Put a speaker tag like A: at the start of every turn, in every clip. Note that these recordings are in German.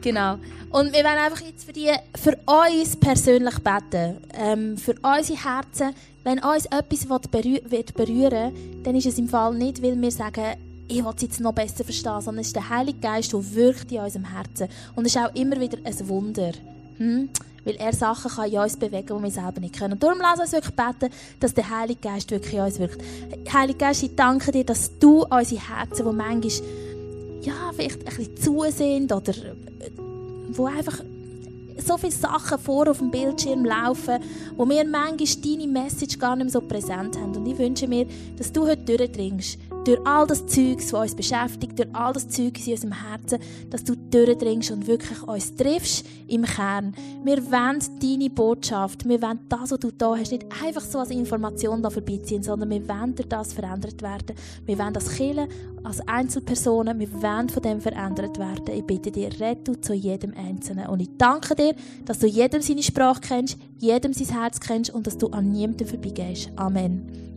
A: Genau. Und wir wollen einfach jetzt für, die, für uns persönlich beten. Ähm, für unsere Herzen. Wenn uns etwas berühren wird berühren dann ist es im Fall nicht, weil wir sagen, ich will es jetzt noch besser verstehen, sondern es ist der Heilige Geist, der wirkt in unserem Herzen. Und es ist auch immer wieder ein Wunder. Hm? Weil er Sachen kann in uns bewegen, die wir selber nicht können. Und darum lass uns wirklich beten, dass der Heilige Geist wirklich in uns wirkt. Heilige Geist, ich danke dir, dass du unsere Herzen, die manchmal ja, vielleicht ein bisschen zu sind oder äh, wo einfach so viele Sachen vor auf dem Bildschirm laufen, wo wir manchmal deine Message gar nicht mehr so präsent haben. Und ich wünsche mir, dass du heute durchdringst durch all das Zeug, was uns beschäftigt, durch all das Zeug in unserem Herzen, dass du durchdringst und wirklich uns triffst im Kern. Wir wollen deine Botschaft, wir wollen das, was du da hast, nicht einfach so als Information da vorbeiziehen, sondern wir wollen durch das verändert werden. Wir wollen das killen als Einzelpersonen, wir wollen von dem verändert werden. Ich bitte dir, du zu jedem Einzelnen. Und ich danke dir, dass du jedem seine Sprache kennst, jedem sein Herz kennst und dass du an niemandem vorbeigehst. Amen.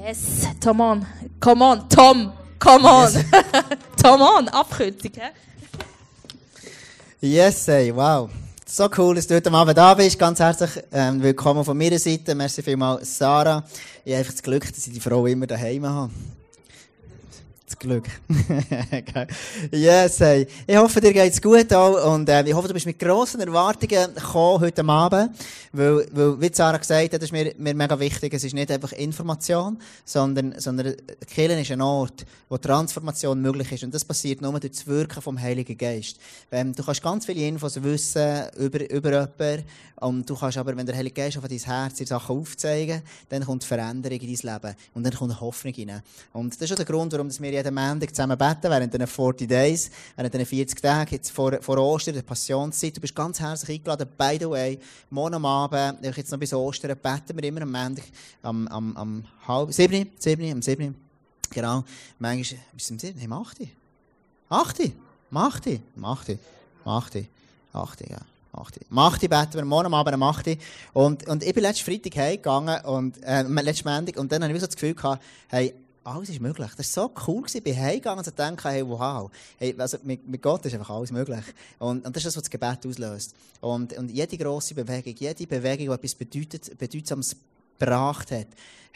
A: Yes, come on, come on, Tom, come on, yes. Tom on, Abkürzung, hä?
B: Yes, hey, wow. So cool, dass du heute Abend da bist. Ganz herzlich ähm, willkommen von meiner Seite. Merci vielmals, Sarah. Ich habe einfach das Glück, dass ich die Frau immer daheim habe. Das Glück. yes, hey. Ich hoffe, dir geht's gut auch und äh, ich hoffe, du bist mit grossen Erwartungen gekommen heute Abend, weil, weil wie Sarah gesagt hat, das ist mir, mir mega wichtig, es ist nicht einfach Information, sondern, sondern Kirchen ist ein Ort, wo Transformation möglich ist und das passiert nur durch das Wirken vom Heiligen Geist. Ähm, du kannst ganz viele Infos wissen über, über jemanden und du kannst aber, wenn der Heilige Geist auf dein Herz die Sachen aufzeigen, dann kommt Veränderung in dein Leben und dann kommt Hoffnung rein. Und das ist auch der Grund, warum wir jeden Montag zusammen beten, während den 40 Days, während den 40 Tagen, jetzt vor, vor Ostern, der Passionszeit. Du bist ganz herzlich eingeladen. By the way, morgen am Abend, jetzt noch bis Ostern, beten wir immer am Montag, am, am, am halb, sieben, sieben, am sieben. Genau. Manchmal, bis zum sieben, am achte. Achte? Achte? Achte? Achte? Achte, ja. 8. Um 8 beten wir morgen Abend um 8 und, und ich bin letzten Freitag heimgegangen und, äh, letzten Montag und dann habe ich so das Gefühl gehabt, hey, alles ist möglich. Das war so cool. Ich bin heimgegangen und gedacht, hey, wow. Hey, also mit, mit Gott ist einfach alles möglich. Und, und das ist das, was das Gebet auslöst. Und, und jede grosse Bewegung, jede Bewegung, die etwas bedeutet, Bedeutsames gebracht hat,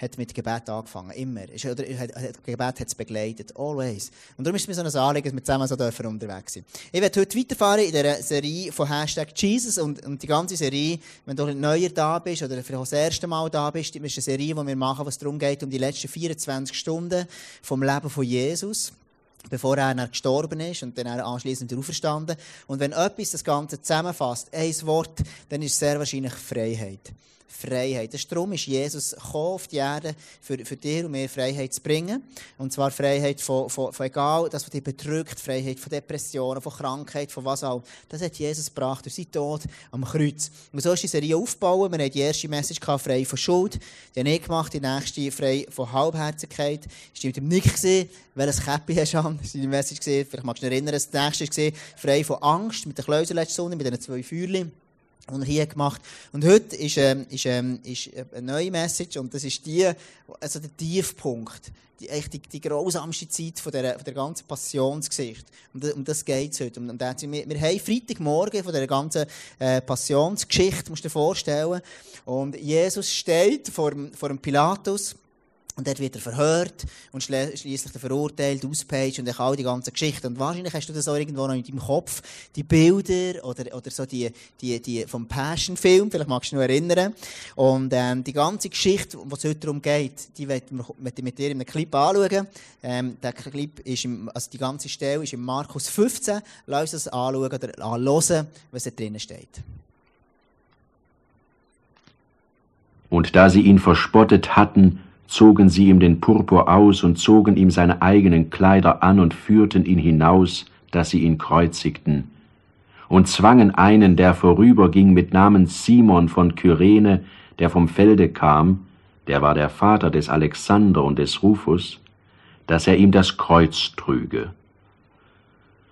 B: hat mit Gebet angefangen. Immer. Oder hat, hat, Gebet hat es begleitet. Always. Und darum ist es mir so ein Anliegen, dass wir zusammen so dürfen unterwegs sind. Ich werde heute weiterfahren in dieser Serie von Hashtag Jesus und, und die ganze Serie, wenn du neuer da bist oder vielleicht auch das erste Mal da bist, ist eine Serie, die wir machen, was darum geht, um die letzten 24 Stunden vom Leben von Jesus bevor er gestorben ist und dann anschließend auferstanden. Und wenn etwas das Ganze zusammenfasst, ein Wort, dann ist es sehr wahrscheinlich Freiheit. Freiheit. Das darum ist Jesus gekommen auf die Erde, für, für dir und mir Freiheit zu bringen. Und zwar Freiheit von, von, von egal, das, was dich bedrückt, Freiheit von Depressionen, von Krankheit, von was auch. Das hat Jesus gebracht durch seinen Tod am Kreuz. Und so ist die Serie aufgebaut. Wir haben die erste Message gehabt, frei von Schuld. Die habe ich gemacht, die nächste frei von Halbherzigkeit. Das war mit dem Nick, gewesen, welches Käppi hast du an? Die Message. Gewesen. Vielleicht magst du dich erinnern, das nächste war frei von Angst, mit der Kläusel letzte mit diesen zwei Feuerchen er hier gemacht Und heute ist, ähm, ist, ähm, ist eine neue Message und das ist die, also der Tiefpunkt, die, echt die, die grausamste Zeit von der, von der ganzen Passionsgeschichte. Und um das geht es heute. Und, und wir, wir haben Freitagmorgen von der ganzen äh, Passionsgeschichte, musst du dir vorstellen. Und Jesus steht vor, vor dem Pilatus und dort wird er verhört und schließlich verurteilt, auspeitscht und all die ganze Geschichte. Und wahrscheinlich hast du das auch irgendwo noch in deinem Kopf, die Bilder oder, oder so die, die, die vom Passion-Film, vielleicht magst du dich noch erinnern. Und ähm, die ganze Geschichte, um es heute darum geht, die werde ich mit dir in einem Clip anschauen. Ähm, der Clip ist, im, also die ganze Stelle ist in Markus 15. Lass uns das anschauen oder anhören, was da drinnen steht.
C: Und da sie ihn verspottet hatten, zogen sie ihm den Purpur aus und zogen ihm seine eigenen Kleider an und führten ihn hinaus, dass sie ihn kreuzigten, und zwangen einen, der vorüberging mit Namen Simon von Kyrene, der vom Felde kam, der war der Vater des Alexander und des Rufus, dass er ihm das Kreuz trüge.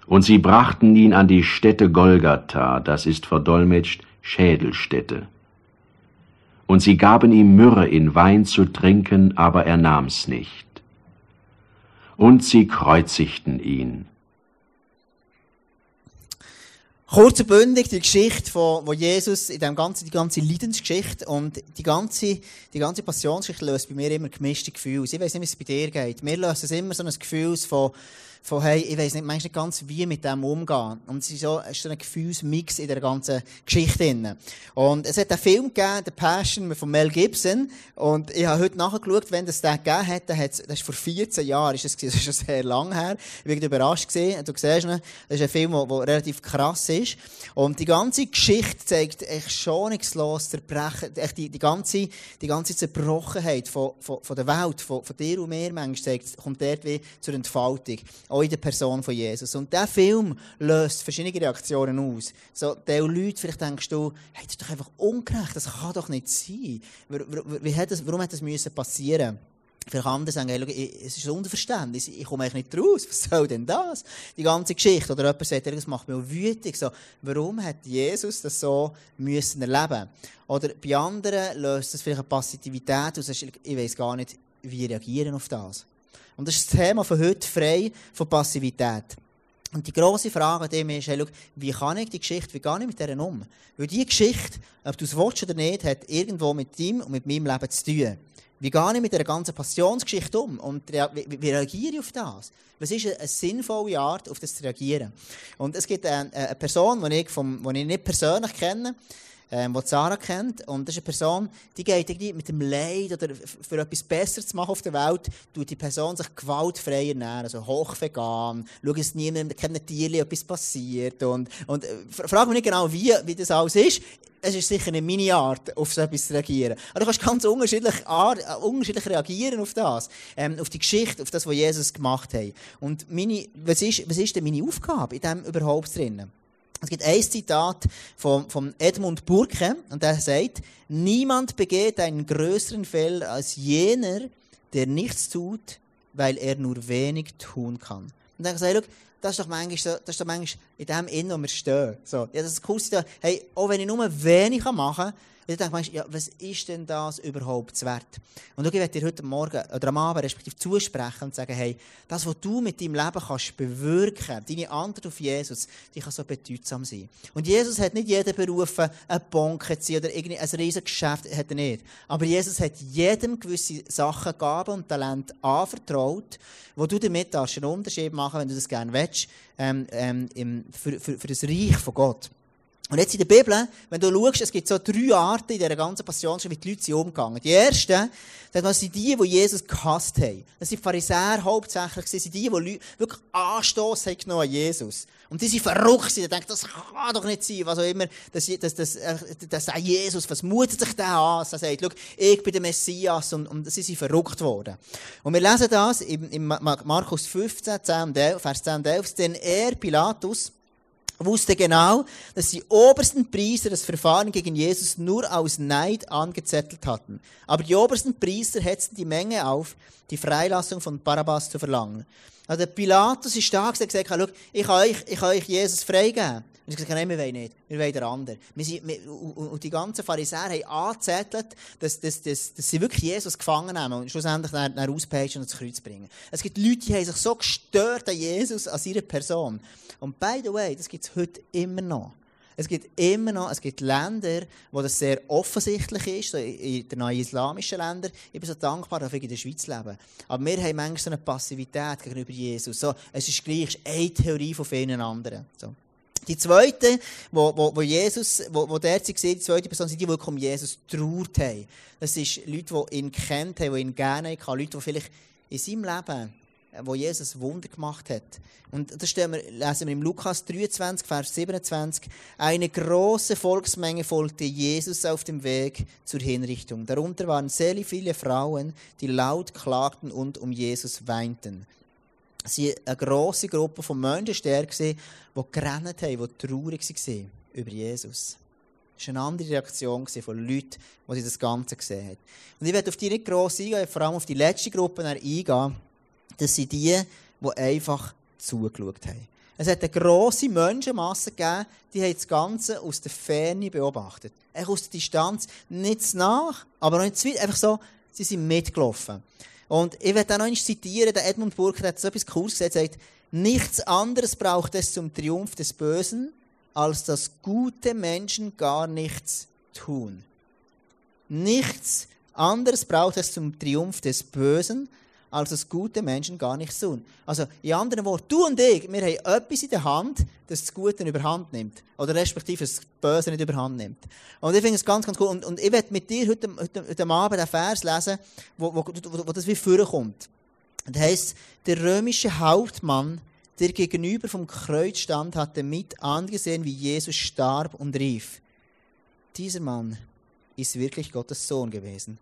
C: Und sie brachten ihn an die Stätte Golgatha, das ist verdolmetscht Schädelstätte und sie gaben ihm Myrrhe in Wein zu trinken, aber er nahm's nicht. Und sie kreuzigten ihn.
B: Kurz und bündig die Geschichte von, wo Jesus in dem ganzen, die ganze Leidensgeschichte und die ganze, die ganze Passionsgeschichte löst bei mir immer gemischte Gefühle. Ich weiß nicht, wie es bei dir geht. Mir löst es immer so ein Gefühl von, von, hey, ich weiß nicht, manchmal ganz, wie mit dem umgehen. Und es ist so, es ist so ein Gefühlsmix in der ganzen Geschichte drin. Und es hat einen Film gegeben, The Passion von Mel Gibson. Und ich habe heute nachgeschaut, wenn das den gegeben hat, dann hat das ist vor 14 Jahren, ist das, das ist schon sehr lang her. Ich bin überrascht gesehen. Du siehst, das ist ein Film, der relativ krass ist. Und die ganze Geschichte zeigt echt schonungslos zerbrechen, echt die, die ganze, die ganze Zerbrochenheit von, von, von der Welt, von, von dir und mir manchmal zeigt, kommt dort wie zur Entfaltung auch in der Person von Jesus. Und dieser Film löst verschiedene Reaktionen aus. So, die Leute, vielleicht denkst du, hey, das ist doch einfach ungerecht, das kann doch nicht sein. Wie hat das, warum hat das müssen passieren? Vielleicht andere sagen, hey, es ist ein Unverständnis, ich komme eigentlich nicht raus, was soll denn das? Die ganze Geschichte. Oder jemand sagt, das macht mich auch wütend. So, warum hat Jesus das so müssen erleben Oder bei anderen löst das vielleicht eine Passivität aus, ich weiß gar nicht, wie reagieren auf das. Und das ist das Thema von heute, frei von Passivität. Und die grosse Frage an dem ist, hey, schau, wie kann ich die Geschichte, wie gehe ich mit der um? Weil diese Geschichte, ob du es willst oder nicht, hat irgendwo mit ihm und mit meinem Leben zu tun. Wie gehe ich mit der ganzen Passionsgeschichte um? Und wie, wie reagiere ich auf das? Was ist eine, sinnvolle Art, auf das zu reagieren? Und es gibt eine, eine Person, die ich, die ich nicht persönlich kenne, ähm, die Sarah kennt. Und das ist eine Person, die geht irgendwie mit dem Leid oder für etwas Besseres zu machen auf der Welt, tut die Person sich gewaltfrei ernähren, also hochvegan, schaut es niemandem, keinem Tier etwas passiert und, und äh, frag mich nicht genau, wie, wie das alles ist. Es ist sicher eine meine Art, auf so etwas zu reagieren. Aber du kannst ganz unterschiedlich, äh, unterschiedlich reagieren auf das. Ähm, auf die Geschichte, auf das, was Jesus gemacht hat. Und meine, was ist, was ist denn meine Aufgabe in dem überhaupt drinnen? Es gibt ein Zitat von, von Edmund Burke, und der sagt, niemand begeht einen größeren Fehler als jener, der nichts tut, weil er nur wenig tun kann. Und dann sagt er, das ist doch manchmal, das ist doch manchmal in dem Innen, wo wir stehen. So, ja, das ist cool, hey, auch wenn ich nur wenig machen kann, und dann denkst du, ja, was ist denn das überhaupt wert? Und ich werde dir heute Morgen oder am Abend respektive zusprechen und sagen, hey, das, was du mit deinem Leben kannst bewirken, deine Antwort auf Jesus, die kann so bedeutsam sein. Und Jesus hat nicht jeden berufen, eine Bank zu oder irgendwie ein riesiges Geschäft, hat er nicht. Aber Jesus hat jedem gewisse Sachen, Gaben und Talent anvertraut, wo du damit einen Unterschied machen wenn du das gerne willst, ähm, ähm, für, für, für das Reich von Gott. Und jetzt in der Bibel, wenn du schaust, es gibt so drei Arten in dieser ganzen Passion, wie die Leute sind umgegangen. Die erste, das sind die, die Jesus gehasst haben. Das sind Pharisäer hauptsächlich, das sind die, die Leute wirklich Anstoß haben genommen an Jesus. Und die sind verrückt, die denken, das kann doch nicht sein, was auch immer, dass, dass, dass, dass der Jesus, was mutet sich der an? Er sagt, schau, ich bin der Messias, und, und sie sind verrückt worden. Und wir lesen das in, in Markus 15, 10 und 11, Vers 10 und 11, denn er, Pilatus, wusste genau, dass die obersten Priester das Verfahren gegen Jesus nur aus Neid angezettelt hatten. Aber die obersten Priester hetzten die Menge auf, die Freilassung von Barabbas zu verlangen. Also Pilatus ist da hat gesagt, ich kann euch, ich kann euch Jesus freigeben. Und ich gesagt, nein, wir wollen nicht. Wir wollen den anderen. Wir sind, wir, und die ganzen Pharisäer haben angezettelt, dass, dass, dass, dass sie wirklich Jesus gefangen nehmen und schlussendlich dann, dann auspeitschen und ins Kreuz bringen. Es gibt Leute, die haben sich so gestört an Jesus, an ihrer Person. Und by the way, das gibt es heute immer noch. Es gibt immer noch, es gibt Länder, wo das sehr offensichtlich ist, so in den neuen islamischen Ländern. Ich bin so dankbar, dass ich in der Schweiz lebe. Aber wir haben manchmal so eine Passivität gegenüber Jesus. So, es ist gleich eine Theorie von vielen anderen. So. Die zweite, wo, wo, wo Jesus, wo, wo der sie sieht, die zweite Person sind die, die um Jesus trauert haben. Das sind Leute, die ihn kennt haben, die ihn gerne haben, Leute, die vielleicht in seinem Leben, wo Jesus Wunder gemacht hat. Und das wir, lesen wir im Lukas 23, Vers 27. Eine große Volksmenge folgte Jesus auf dem Weg zur Hinrichtung. Darunter waren sehr viele Frauen, die laut klagten und um Jesus weinten sie eine grosse Gruppe von Menschen die gerannt haben, die traurig waren über Jesus. Das war eine andere Reaktion von Leuten, die das Ganze gesehen haben. Und ich werde auf die nicht gross eingehen, vor allem auf die letzte Gruppe eingehen. Das sind die, die einfach zugeschaut haben. Es hat eine grosse Menschenmasse gegeben, die haben das Ganze aus der Ferne beobachtet. Echt aus der Distanz, nicht nach, aber auch nicht zu weit, einfach so, sie sind mitgelaufen. Und ich werde auch noch zitieren, der Edmund Burke hat so etwas Cooles gesagt, sagt, nichts anderes braucht es zum Triumph des Bösen, als dass gute Menschen gar nichts tun. Nichts anderes braucht es zum Triumph des Bösen, als dass gute Menschen gar nichts tun. Also, in anderen Worten, du und ich, wir haben etwas in der Hand, das das Gute überhand nimmt. Oder respektive das Böse nicht überhand nimmt. Und ich finde es ganz, ganz cool. Und, und ich werde mit dir heute, heute, heute Abend einen Vers lesen, wo, wo, wo, wo das wie vorkommt. Das heisst, der römische Hauptmann, der gegenüber vom Kreuz stand, hatte mit angesehen, wie Jesus starb und rief, dieser Mann ist wirklich Gottes Sohn gewesen.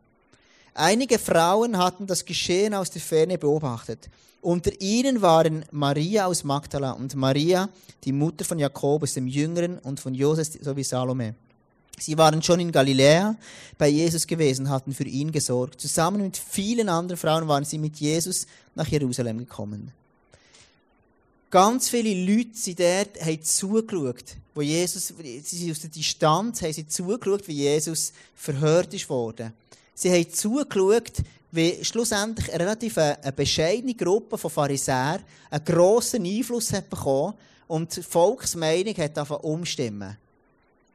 B: Einige Frauen hatten das Geschehen aus der Ferne beobachtet. Unter ihnen waren Maria aus Magdala und Maria, die Mutter von Jakobus, dem Jüngeren, und von Josef sowie Salome. Sie waren schon in Galiläa bei Jesus gewesen, hatten für ihn gesorgt. Zusammen mit vielen anderen Frauen waren sie mit Jesus nach Jerusalem gekommen. Ganz viele Leute sind dort, haben zugeschaut, wo Jesus, sie sind aus der Distanz, haben sie zugeschaut, wie Jesus verhört ist worden. Sie haben zugeschaut, wie schlussendlich eine relativ eine bescheidene Gruppe von Pharisäern einen grossen Einfluss hat bekommen und die Volksmeinung hat davon umstimmen.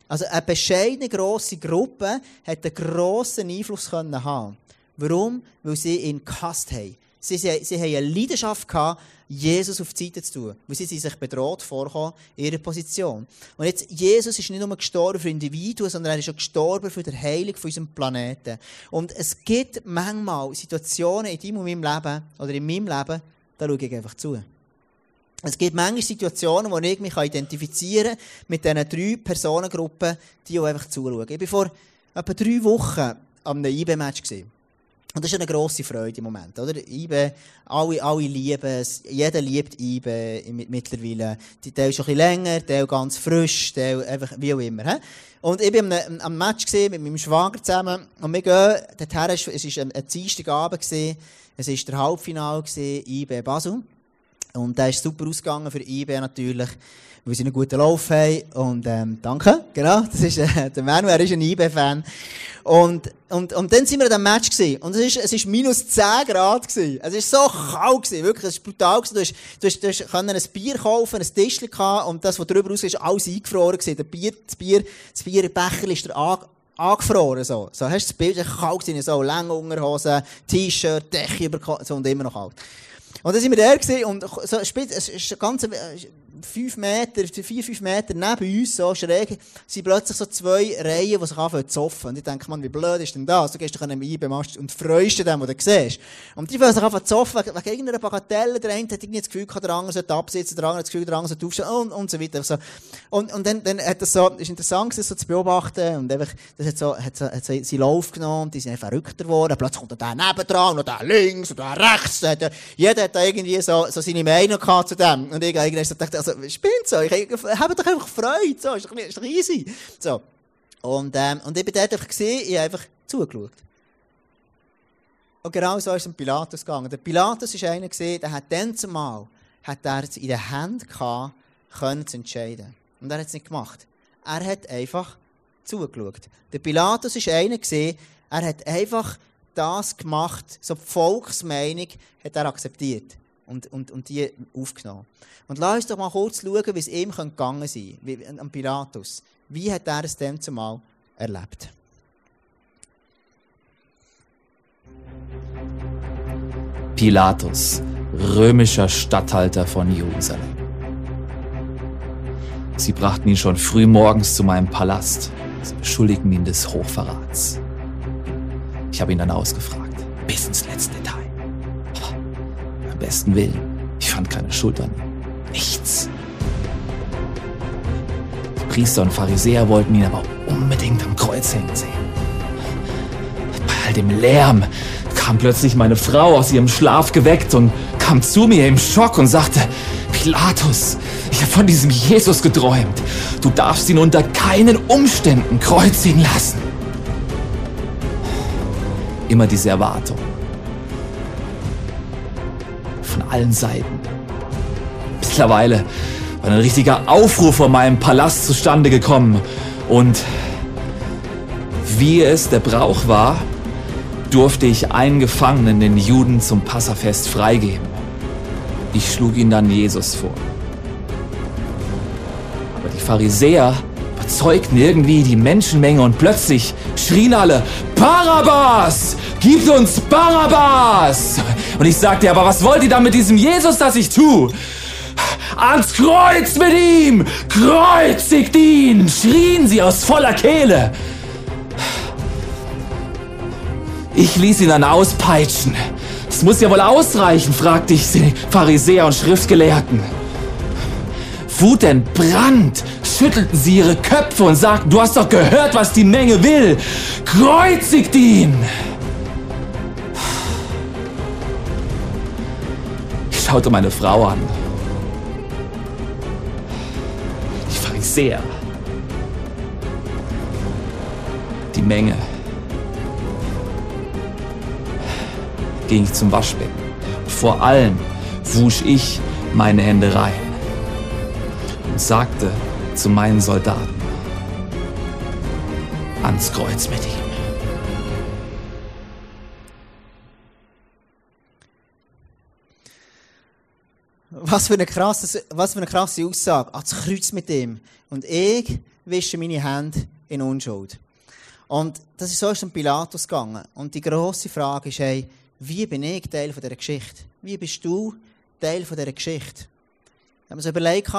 B: Also eine bescheidene grosse Gruppe hat einen grossen Einfluss haben. Warum? Weil sie ihn gehasst haben. Sie, sie, sie haben eine Leidenschaft gehabt, Jesus auf die Seite zu tun. Weil sie sich bedroht vorkommen in ihrer Position. Und jetzt, Jesus ist nicht nur gestorben für Individuen, sondern er ist auch gestorben für die Heilung von unserem Planeten. Und es gibt manchmal Situationen in deinem und meinem Leben, oder in meinem Leben, da schaue ich einfach zu. Es gibt manchmal Situationen, wo ich mich identifizieren kann mit diesen drei Personengruppen, die auch einfach zuschauen. Ich war vor etwa drei Wochen an einem IB-Match. Und das ist eine grosse Freude im Moment, oder? IBE, alle, alle lieben es, jeder liebt IBE mittlerweile. Die Teil schon ein bisschen länger, Teil ganz frisch, Teil einfach wie auch immer. He? Und ich war am, Match mit meinem Schwager zusammen und wir gehen dorthin, es war ein, Dienstagabend, gewesen, es war der Halbfinale, gewesen, IBE Basel. Und der ist super ausgegangen für IBE natürlich weil sie einen guten Lauf haben. Und ähm, danke, genau, das ist äh, der Manu, er ist ein IB-Fan. Und, und, und dann sind wir an diesem Match gewesen. Und es ist, es ist minus 10 Grad gewesen. Es ist so kalt gewesen, wirklich, es ist brutal gewesen. Du hast, du hast, du hast können ein Bier kaufen, ein Tischchen gehabt, und das, was drüber raus ist, alles eingefroren gewesen. Der Bier, das Bier, das Bierbecher ist an, angefroren, so. So, hast du das Bild, kalt gewesen, so, lange Unterhosen, T-Shirt, Decke über, so, und immer noch kalt. Und dann sind wir da gewesen, und so, spät, es ist ganz, fünf Meter, vier, fünf Meter neben uns, so schräg, sind plötzlich so zwei Reihen, die sich anfangen zu zoffen. Und ich denke, man, wie blöd ist denn das? Du gehst doch an einem IBE-Mast und freust dich dem, was du siehst. Und die fangen sich anfangen zu zoffen, wegen, irgendeiner Bagatelle. Der eine hat irgendwie das Gefühl, der andere sollte absitzen, der andere hat das Gefühl, der andere sollte aufstehen, und, und so weiter. So. Und, und dann, dann hat das so, ist interessant, das so zu beobachten, und einfach, das hat so, hat so, hat so seinen Lauf genommen, die sind einfach verrückter geworden. Plötzlich kommt der nebendran, und der links, und der rechts. Jeder hat da irgendwie so, so seine Meinung gehabt zu dem. Und ich irgendwann so dachte, also, spinnt so, ich habe doch einfach Freude, so, ist doch, ist doch easy. So. Und, ähm, und ich bin dort einfach gesehen, ich habe einfach zugeschaut. Und genau so ist es Pilatus gegangen. Der Pilatus ist einer der hat dann zumal, hat er in der Hand gehabt, können zu entscheiden. Und er hat es nicht gemacht. Er hat einfach zugeschaut. Der Pilatus ist einer er hat einfach das gemacht, so die Volksmeinung hat er akzeptiert und, und, und die aufgenommen. Und lass uns doch mal kurz schauen, wie es ihm gegangen sein könnte, am Pilatus. Wie hat er es dem zumal erlebt?
D: Pilatus, römischer Statthalter von Jerusalem. Sie brachten ihn schon früh morgens zu meinem Palast. Sie beschuldigten ihn des Hochverrats. Ich habe ihn dann ausgefragt, bis ins letzte Detail besten Willen. Ich fand keine Schuld an. Nichts. Die Priester und Pharisäer wollten ihn aber unbedingt am Kreuz hängen sehen. Bei all dem Lärm kam plötzlich meine Frau aus ihrem Schlaf geweckt und kam zu mir im Schock und sagte, Pilatus, ich habe von diesem Jesus geträumt. Du darfst ihn unter keinen Umständen kreuzigen lassen. Immer diese Erwartung von allen Seiten. Mittlerweile war ein richtiger Aufruhr vor meinem Palast zustande gekommen und wie es der Brauch war, durfte ich einen Gefangenen, den Juden, zum Passafest freigeben. Ich schlug ihn dann Jesus vor. Aber die Pharisäer überzeugten irgendwie die Menschenmenge und plötzlich schrien alle, Barabbas! Gib uns Barabbas! Und ich sagte, aber was wollt ihr da mit diesem Jesus, das ich tue? Ans Kreuz mit ihm! Kreuzigt ihn! schrien sie aus voller Kehle. Ich ließ ihn dann auspeitschen. Das muss ja wohl ausreichen, fragte ich die Pharisäer und Schriftgelehrten. Wutentbrannt schüttelten sie ihre Köpfe und sagten, du hast doch gehört, was die Menge will. Kreuzigt ihn! Schaute meine Frau an. Die Pharisäer. Die Menge. ging ich zum Waschbecken. vor allem wusch ich meine Hände rein und sagte zu meinen Soldaten, ans Kreuz mit ihm.
B: Was für, eine krasse, was für eine krasse Aussage. Ans Kreuz mit ihm. Und ich wische meine Hände in Unschuld. Und das ist so ist Pilatus gegangen. Und die grosse Frage ist, hey, wie bin ich Teil von dieser Geschichte? Wie bist du Teil von dieser Geschichte? Wenn man sich überlegt,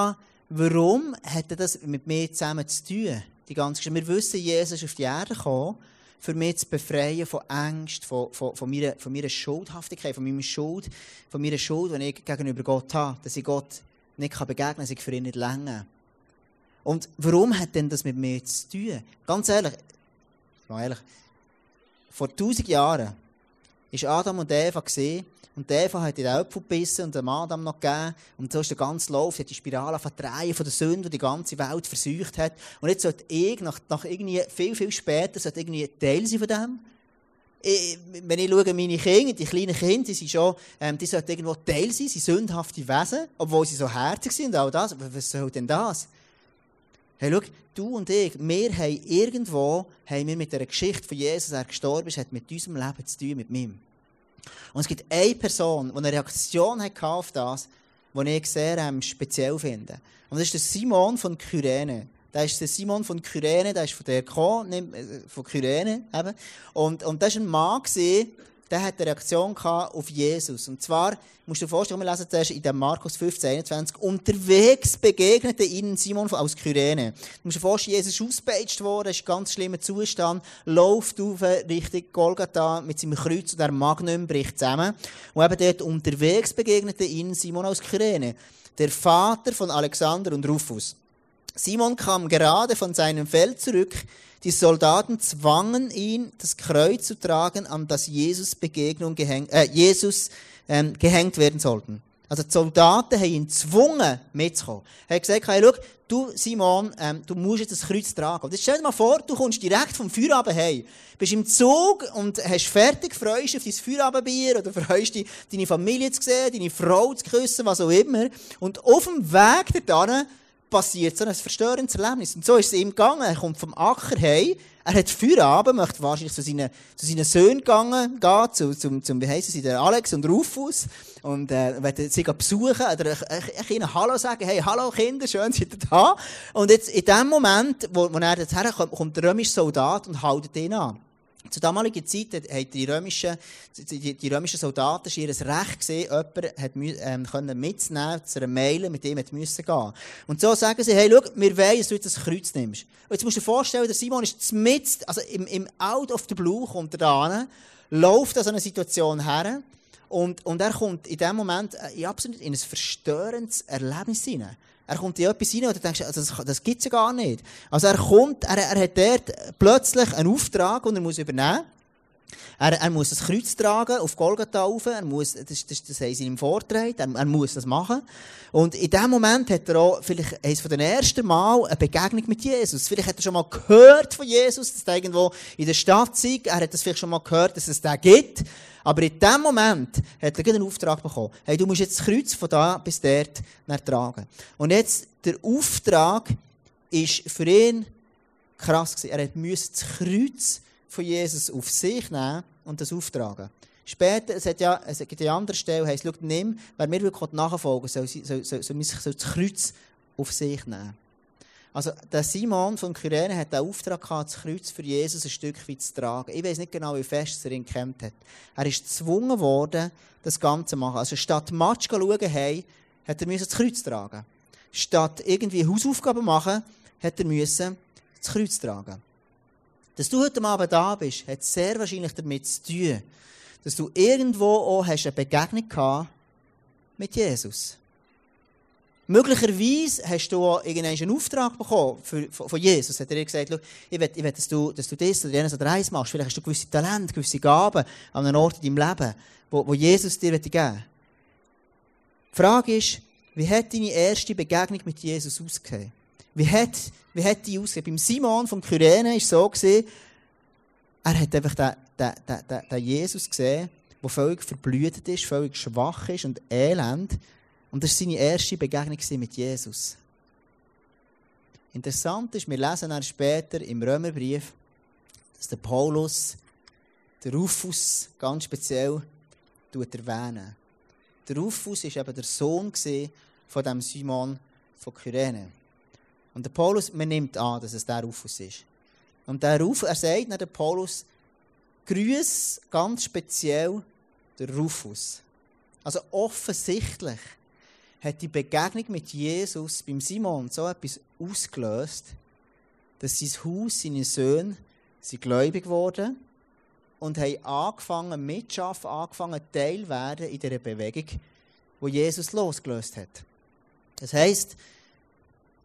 B: warum hat das mit mir zusammen zu tun? Die ganze Geschichte. Wir wissen, Jesus ist auf die Erde gekommen, für mich zu befreien von Angst, von, von, von, meiner, von meiner Schuldhaftigkeit, von meiner Schuld, von meiner Schuld, die ich gegenüber Gott habe, dass ich Gott nicht begegnen kann, dass ich für ihn nicht länge. Und warum hat denn das mit mir zu tun? Ganz ehrlich, mal ehrlich, vor tausend Jahren ist Adam und Eva gesehen und Eva hat den Apfel gebissen und dem Adam noch gegeben. Und so ist der ganze Lauf, die Spirale verdrehen von der Sünde, die die ganze Welt versucht hat. Und jetzt sollte ich, nach, nach irgendwie viel, viel später, sollte irgendwie Teil sein von dem. Ich, wenn ich schaue, meine Kinder, die kleinen Kinder, die sind schon, ähm, die sollten irgendwo Teil sein, sie sind sündhafte Wesen, obwohl sie so herzig sind all das. Was soll denn das? Hey, schau, du und ich, wir haben irgendwo, haben wir mit der Geschichte von Jesus, er gestorben ist, hat mit unserem Leben zu tun, mit mir. Und es gibt eine Person, die eine Reaktion hat auf das, die ich sehr ähm, speziell finde. Und das ist der Simon von Kyrene. Der ist der Simon von Kyrene, der ist von der gekommen, äh, von Kyrene eben. Und, und das war ein Mann, gewesen, der hat eine Reaktion auf Jesus. Und zwar, musst du dir vorstellen, wir lesen zuerst in dem Markus 15, 21, unterwegs begegnete ihnen Simon aus Kyrene. Du musst dir vorstellen, Jesus ist ausgepeitscht worden, ist ein ganz schlimmer Zustand, läuft auf Richtung Golgatha mit seinem Kreuz und der Magnum bricht zusammen. Und eben dort unterwegs begegnete ihnen Simon aus Kyrene, der Vater von Alexander und Rufus. Simon kam gerade von seinem Feld zurück, die Soldaten zwangen ihn, das Kreuz zu tragen, an das Jesus Begegnung gehängt, äh, Jesus ähm, gehängt werden sollten. Also die Soldaten haben ihn gezwungen, mitzukommen. Er hat gesagt, hey, schau, du Simon, ähm, du musst jetzt das Kreuz tragen. Und jetzt stell dir mal vor, du kommst direkt vom Feierabend heim, bist im Zug und hast fertig, freust dich auf dein Feierabendbier oder freust dich, deine Familie zu sehen, deine Frau zu küssen, was auch immer. Und auf dem Weg dorthin passiert so ein verstörendes Erlebnis. Und so ist es ihm gegangen. Er kommt vom Acker heim. Er hat Feierabend, möchte wahrscheinlich zu seinen, zu seinen Söhnen gegangen, gehen, zu, zum, zum, wie heissen sie, Alex und Rufus. Und, äh, wollte sie besuchen, oder ihnen Hallo sagen, hey, hallo Kinder, schön, seid ihr da. Und jetzt, in dem Moment, wo, wo er jetzt herkommt, kommt der römische Soldat und haltet ihn an. Zu damaliger Zeit haben die römischen, die, die römischen Soldaten ihr Recht gesehen, jemanden hat, ähm, können mitzunehmen, zu einer Meile, mit dem müssen gehen. Und so sagen sie, hey, schau, wir wollen, dass du jetzt das Kreuz nimmst. Und jetzt musst du dir vorstellen, der Simon ist mitten, also im, im Out of the Blue kommt er da läuft an so eine Situation her, und, und er kommt in dem Moment äh, in absolut in ein verstörendes Erlebnis hinein. Er kommt in etwas rein, und du denkst, also das, das gibt's ja gar nicht. Also er kommt, er, er hat dort plötzlich einen Auftrag, den er muss übernehmen. Er, er muss das Kreuz tragen, auf Golgatha rauf. Er muss, das, das, das haben sie ihm vorgetragen. Er, er muss das machen. Und in dem Moment hat er auch, vielleicht eines von den ersten Mal, eine Begegnung mit Jesus. Vielleicht hat er schon mal gehört von Jesus, dass er irgendwo in der Stadt ist. Er hat das vielleicht schon mal gehört, dass es den gibt. Aber in dem Moment hat er einen Auftrag bekommen. Hey, du musst jetzt das Kreuz von da bis dort tragen. Und jetzt, der Auftrag ist für ihn krass gewesen. Er musste das Kreuz von Jesus auf sich nehmen und das auftragen. Später, es, hat ja, es gibt eine andere Stelle, heisst, schau, nimm, wer mir wirklich nachfolgen soll, soll, soll, soll, soll, soll das Kreuz auf sich nehmen. Also, der Simon von Kyrene hat den Auftrag gehabt, das Kreuz für Jesus ein Stück weit zu tragen. Ich weiß nicht genau, wie fest er ihn gekämmt hat. Er ist gezwungen worden, das Ganze zu machen. Also, statt Matsch zu schauen, hey, hat er das Kreuz tragen. Statt irgendwie Hausaufgaben machen, hat er müssen das Kreuz tragen. Dass du heute Abend da bist, hat sehr wahrscheinlich damit zu tun, dass du irgendwo auch eine Begegnung gehabt mit Jesus. Möglicherweise hast du auch irgendeinen Auftrag bekommen für, von Jesus. Hat er dir gesagt, ich will, ich will dass, du, dass du das oder jenes oder eins machst. Vielleicht hast du gewisse Talente, gewisse Gaben an einem Ort in deinem Leben, wo, wo Jesus dir geben will. Die Frage ist, wie hat deine erste Begegnung mit Jesus ausgesehen? Wie hat, wie hat die ausgesehen? Beim Simon von Kyrene war es so, gewesen, er hat einfach den, den, den, den Jesus gesehen, der völlig verblüht ist, völlig schwach ist und elend. Und das war seine erste Begegnung mit Jesus. Interessant ist, wir lesen dann später im Römerbrief, dass der Paulus den Rufus ganz speziell erwähnt. Der Rufus war eben der Sohn von dem Simon von Kyrene. Und der Paulus, man nimmt an, dass es der Rufus ist. Und der Ruf, er sagt dann der Paulus, grüß ganz speziell der Rufus. Also offensichtlich hat die Begegnung mit Jesus beim Simon so etwas ausgelöst, dass sein Haus, seine Söhne, sind gläubig wurden und haben angefangen, mitschaffen, angefangen, Teil werden in dieser Bewegung, wo Jesus losgelöst hat. Das heisst,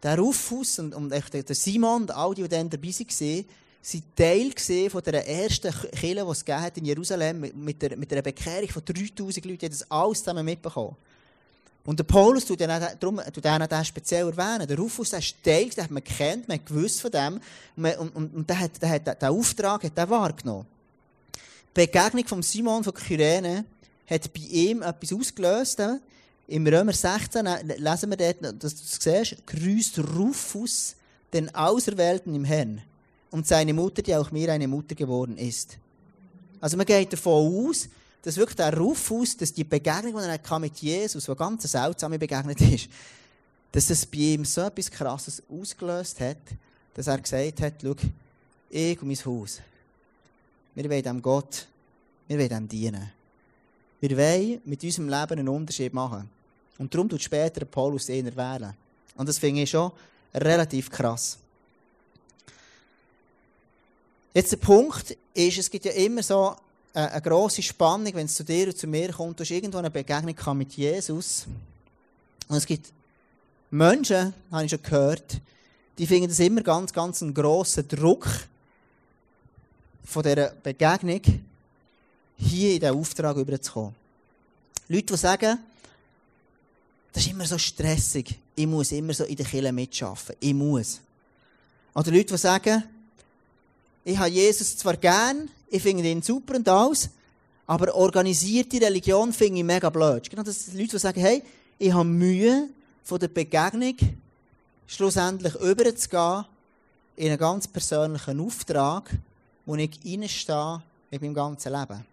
B: der Rufus und, und der Simon und all die, die dann dabei waren, sind Teil von der ersten Kirche, die es hat in Jerusalem mit, mit, der, mit einer Bekehrung von 3000 Leuten. Die haben das alles zusammen mitbekommen. Und der Paulus tut den, darum, tut den speziell erwähnen. Der Rufus, der ist Teil, den hat man kennt, man hat gewusst von dem. Und, und, und, und der hat, der hat, den Auftrag hat er wahrgenommen. Die Begegnung von Simon von Kyrene hat bei ihm etwas ausgelöst. Im Römer 16 lesen wir dort, dass du es siehst, grüßt Rufus den Auserwählten im Herrn und seine Mutter, die auch mir eine Mutter geworden ist. Also man geht davon aus, dass wirklich der Rufus, dass die Begegnung, die er mit Jesus, die ganz seltsame Begegnung ist, dass es bei ihm so etwas Krasses ausgelöst hat, dass er gesagt hat, schau, ich und mein Haus, wir wollen dem Gott, wir wollen dem dienen. Wir wollen mit unserem Leben einen Unterschied machen. Und darum tut später Paulus ihn erwählen. Und das finde ich schon relativ krass. Jetzt der Punkt ist, es gibt ja immer so eine, eine grosse Spannung, wenn es zu dir und zu mir kommt. Du hast irgendwo eine Begegnung mit Jesus. Und es gibt Menschen, habe ich schon gehört, die finden es immer ganz, ganz einen grossen Druck von dieser Begegnung, hier in diesen Auftrag überzukommen. Leute, die sagen, das ist immer so stressig. Ich muss immer so in der Kirche mitschaffen. Ich muss. Oder Leute, die sagen, ich habe Jesus zwar gern, ich finde ihn super und alles, aber organisierte Religion finde ich mega blöd. Genau das sind Leute, die sagen, hey, ich habe Mühe, von der Begegnung schlussendlich überzugehen in einen ganz persönlichen Auftrag, wo ich reinstehe mit meinem ganzen Leben.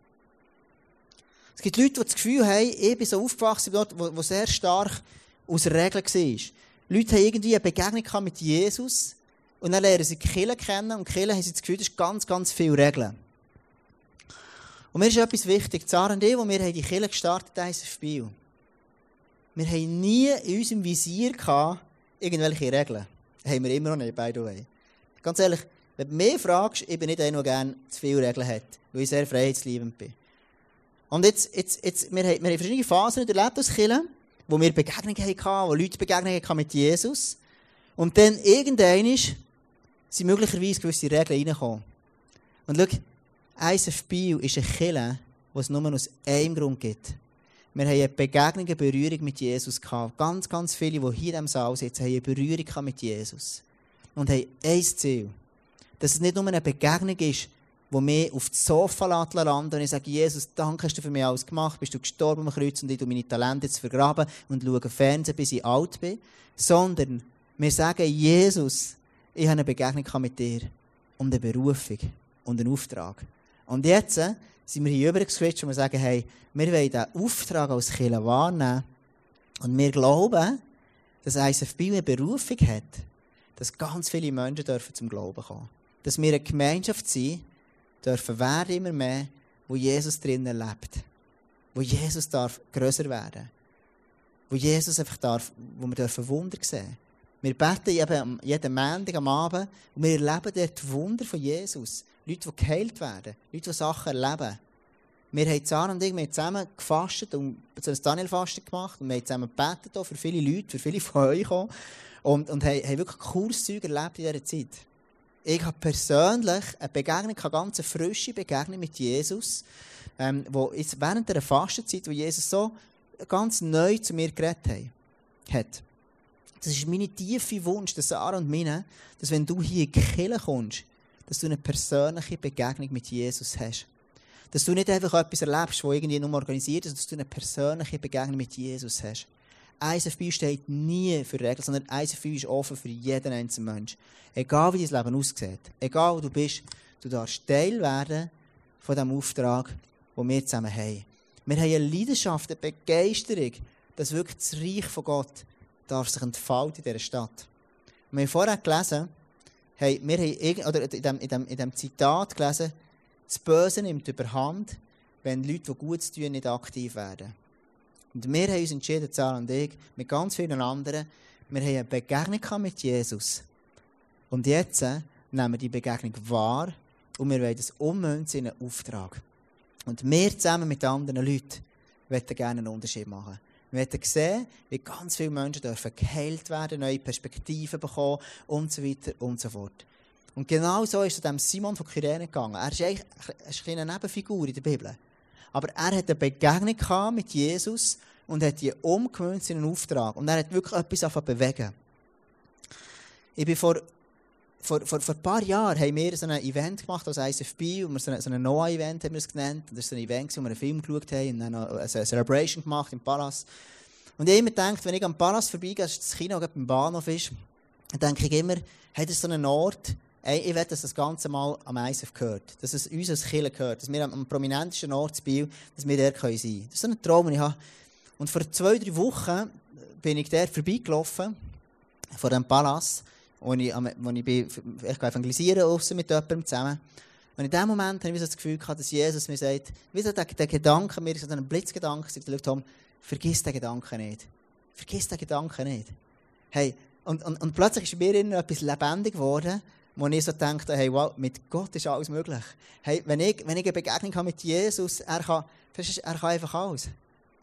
B: Es gibt Leute, die das Gefühl haben, ich bin so aufgewachsen dort, wo, wo sehr stark aus Regeln war. Leute haben irgendwie eine Begegnung mit Jesus und dann lernen sie die Kirche kennen und die haben sie das Gefühl, das ist ganz, ganz viele Regeln. Und mir ist etwas wichtig. Zara und ich, wo wir die Kirche gestartet haben, ist Spiel. Wir haben nie in unserem Visier gehabt, irgendwelche Regeln. Das haben wir immer noch nicht, by the way. Ganz ehrlich, wenn du mich fragst, ich bin nicht einer, der gerne zu viele Regeln hat, weil ich sehr freiheitsliebend bin. Und jetzt, jetzt, jetzt, wir, haben, wir haben verschiedene Phasen erlebt als Kirche, wo wir Begegnungen hatten, wo Leute Begegnungen hatten mit Jesus. Und dann irgendwann sind möglicherweise gewisse Regeln reingekommen. Und schau, ISFB ist eine Kirche, die es nur aus einem Grund gibt. Wir haben eine Begegnung, eine Berührung mit Jesus gehabt. Ganz, ganz viele, die hier in diesem Saal sitzen, haben eine Berührung mit Jesus. Und haben ein Ziel. Dass es nicht nur eine Begegnung ist, wo mich auf das Sofa landen und ich sage, Jesus, danke, hast du für mich alles gemacht, bist du gestorben am Kreuz und ich tue meine Talente jetzt vergraben und schaue Fernsehen, bis ich alt bin. Sondern wir sagen, Jesus, ich habe eine Begegnung mit dir und eine Berufung und einen Auftrag. Und jetzt äh, sind wir hier übergeswitcht und wir sagen, hey, wir wollen diesen Auftrag als Kirche wahrnehmen und wir glauben, dass ISFB eine Berufung hat, dass ganz viele Menschen dürfen zum Glauben kommen. Dass wir eine Gemeinschaft sein dürfen immer mehr, wo Jesus drinnen lebt. Wo Jesus darf grösser werden. Wo Jesus einfach darf, wo wir dürfen Wunder sehen. Wir beten eben jeden Montag am Abend und wir erleben dort Wunder von Jesus. Leute, die geheilt werden. Leute, die Sachen erleben. Wir haben Zahn und ich zusammen gefastet und ein Daniel-Fasten gemacht und wir haben zusammen gebetet für viele Leute, für viele von euch auch. Und, und haben, haben wirklich cooles Zeug erlebt in dieser Zeit. Ich habe persönlich eine Begegnung, eine ganz frische Begegnung mit Jesus, ähm, wo jetzt während der Fastenzeit, wo Jesus so ganz neu zu mir geredet hat. Das ist meine tiefe Wunsch, dass Sarah und meine, dass wenn du hier in die Kirche kommst, dass du eine persönliche Begegnung mit Jesus hast. Dass du nicht einfach etwas erlebst, das irgendwie nur organisiert ist, sondern dass du eine persönliche Begegnung mit Jesus hast. ISFB steht nie für Regeln, sondern ISFB ist offen für jeden einzelnen Menschen. Egal wie dein Leben aussieht, egal wo du bist, du darfst Teil werden von diesem Auftrag, den wir zusammen haben. Wir haben eine Leidenschaft, eine Begeisterung, dass wirklich das Reich von Gott darf sich entfalten in dieser Stadt. wir haben vorher gelesen, hey, wir haben oder in diesem, in, dem, in dem Zitat gelesen, das Böse nimmt überhand, wenn Leute, die Gutes tun, nicht aktiv werden. Und wir haben uns entschieden, Sarah und ich, mit ganz vielen anderen, wir haben eine Begegnung mit Jesus. Und jetzt äh, nehmen wir die Begegnung wahr und wir wollen das ummünzen in einen Auftrag. Und wir zusammen mit anderen Leuten wollen gerne einen Unterschied machen. Wir wollen sehen, wie ganz viele Menschen dürfen geheilt werden, neue Perspektiven bekommen und so weiter und so fort. Und genau so ist es dem Simon von Kyrene gegangen. Er ist eigentlich eine kleine Nebenfigur in der Bibel. Aber er hat eine Begegnung mit Jesus und hat die umgemünzt in einen Auftrag. Und er hat wirklich etwas bewegen. Ich bin vor, vor, vor, vor ein paar Jahren haben wir so ein Event gemacht als ISFB, und wir so ein, so ein Noah-Event haben wir es genannt. Und das war so ein Event, wo wir einen Film geschaut haben und dann eine Celebration gemacht im Palast. Und ich immer gedacht, wenn ich am Palast vorbeigehe, das Kino beim Bahnhof ist, dann denke ich immer, hat es so einen Ort, ich will, dass das Ganze mal am ISF gehört. Dass es uns als Kirche gehört. Dass wir am prominentesten Ort Biel, dass wir dort sein können. Das ist so ein Traum, den ich habe. Und vor zwei, drei Wochen bin ich dort vorbeigelaufen, vor dem Palast, wo ich, wo ich bin, ich evangelisieren aussen mit jemandem zusammen. Und in dem Moment habe ich so das Gefühl gehabt, dass Jesus mir sagt, wie so der, der Gedanke, mir so ein Blitzgedanke, sagt, Tom, vergiss den Gedanken nicht. Vergiss den Gedanken nicht. Hey, und, und, und plötzlich ist mir etwas lebendig geworden, wo ich so dachte, hey, wow, mit Gott ist alles möglich. Hey, wenn ich, wenn ich eine Begegnung habe mit Jesus, er kann, er kann einfach alles.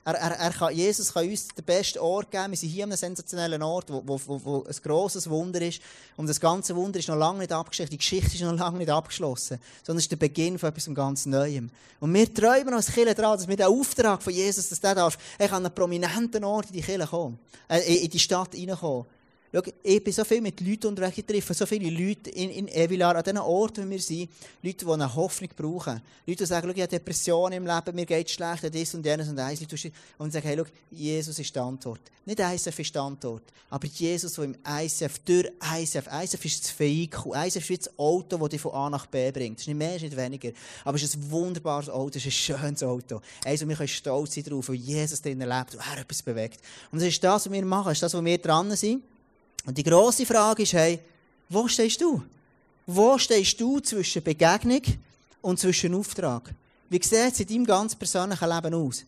B: Er, er, er kann, Jesus kann uns den besten Ort geben. Wir sind hier an einem sensationellen Ort, wo, wo, wo ein grosses Wunder ist. Und das ganze Wunder ist noch lange nicht abgeschlossen. Die Geschichte ist noch lange nicht abgeschlossen. Sondern es ist der Beginn von etwas ganz Neuem. Und wir träumen als Kirche daran, dass wir den Auftrag von Jesus, dass der darf, er kann an einen prominenten Ort in die Kirche kommen. Äh, in die Stadt reinkommen. Schau, ich bin so viel mit Leuten unterwegs, ich treffe so viele Leute in, in Evilar, an den Orten, wo wir sind, Leute, die eine Hoffnung brauchen. Leute, die sagen, ich habe Depressionen im Leben, mir geht es schlecht, das und jenes und eins. Und sagen, hey, schau, Jesus ist der Antwort. Nicht ISF ist der Antwort, aber Jesus, der im ISF, durch ISF, ISF ist das Vehikel, ISF ist das Auto, das dich von A nach B bringt. Das ist nicht mehr, das ist nicht weniger. Aber es ist ein wunderbares Auto, es ist ein schönes Auto. Eins, wo wir stolz sein darauf, weil Jesus drinnen lebt und er etwas bewegt. Und das ist das, was wir machen, das ist das, wo wir dran sind. Und die grosse Frage ist, hey, wo stehst du? Wo stehst du zwischen Begegnung und zwischen Auftrag? Wie sieht es in deinem ganz persönlichen Leben aus?